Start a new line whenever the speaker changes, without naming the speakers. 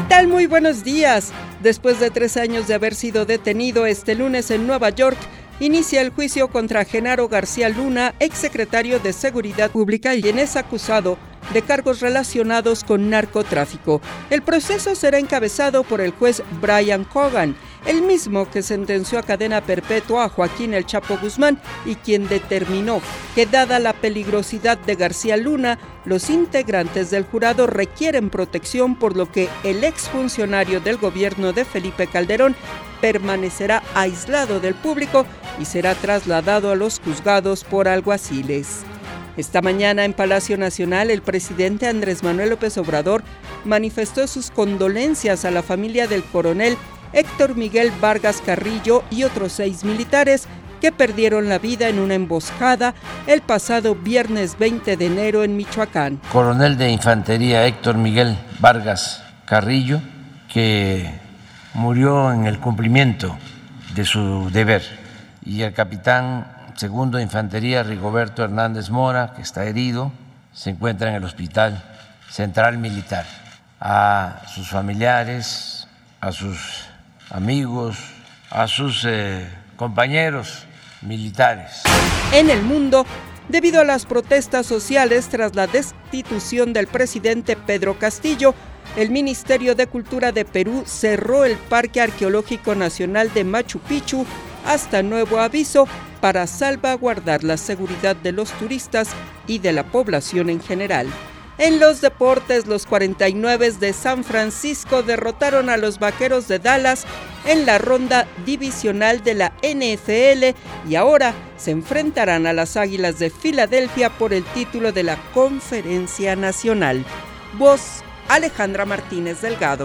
¿Qué tal? Muy buenos días. Después de tres años de haber sido detenido este lunes en Nueva York, inicia el juicio contra Genaro García Luna, exsecretario de Seguridad Pública, quien es acusado de cargos relacionados con narcotráfico. El proceso será encabezado por el juez Brian Cogan, el mismo que sentenció a cadena perpetua a Joaquín El Chapo Guzmán y quien determinó que dada la peligrosidad de García Luna, los integrantes del jurado requieren protección por lo que el exfuncionario del gobierno de Felipe Calderón permanecerá aislado del público y será trasladado a los juzgados por alguaciles. Esta mañana en Palacio Nacional el presidente Andrés Manuel López Obrador manifestó sus condolencias a la familia del coronel Héctor Miguel Vargas Carrillo y otros seis militares que perdieron la vida en una emboscada el pasado viernes 20 de enero en Michoacán.
Coronel de Infantería Héctor Miguel Vargas Carrillo, que murió en el cumplimiento de su deber, y el capitán segundo de Infantería Rigoberto Hernández Mora, que está herido, se encuentra en el Hospital Central Militar. A sus familiares, a sus amigos, a sus eh, compañeros militares.
En el mundo, debido a las protestas sociales tras la destitución del presidente Pedro Castillo, el Ministerio de Cultura de Perú cerró el Parque Arqueológico Nacional de Machu Picchu hasta nuevo aviso para salvaguardar la seguridad de los turistas y de la población en general. En los deportes, los 49 de San Francisco derrotaron a los Vaqueros de Dallas en la ronda divisional de la NFL y ahora se enfrentarán a las Águilas de Filadelfia por el título de la Conferencia Nacional. Voz Alejandra Martínez Delgado.